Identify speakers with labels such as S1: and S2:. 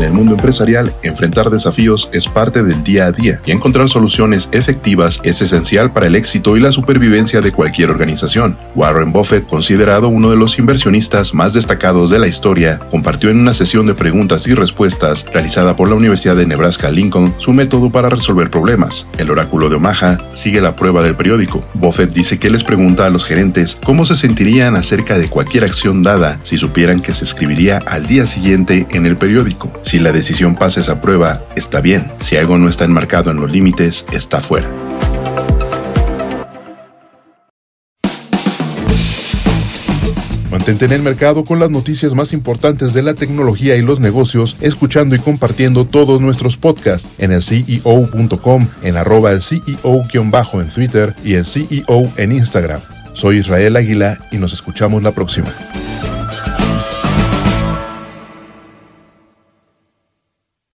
S1: En el mundo empresarial, enfrentar desafíos es parte del día a día y encontrar soluciones efectivas es esencial para el éxito y la supervivencia de cualquier organización. Warren Buffett, considerado uno de los inversionistas más destacados de la historia, compartió en una sesión de preguntas y respuestas realizada por la Universidad de Nebraska Lincoln su método para resolver problemas. El oráculo de Omaha sigue la prueba del periódico. Buffett dice que les pregunta a los gerentes cómo se sentirían acerca de cualquier acción dada si supieran que se escribiría al día siguiente en el periódico. Si la decisión pasa esa prueba, está bien. Si algo no está enmarcado en los límites, está fuera. Mantente en el mercado con las noticias más importantes de la tecnología y los negocios, escuchando y compartiendo todos nuestros podcasts en el CEO.com, en arroba el CEO-en Twitter y el CEO en Instagram. Soy Israel Águila y nos escuchamos la próxima.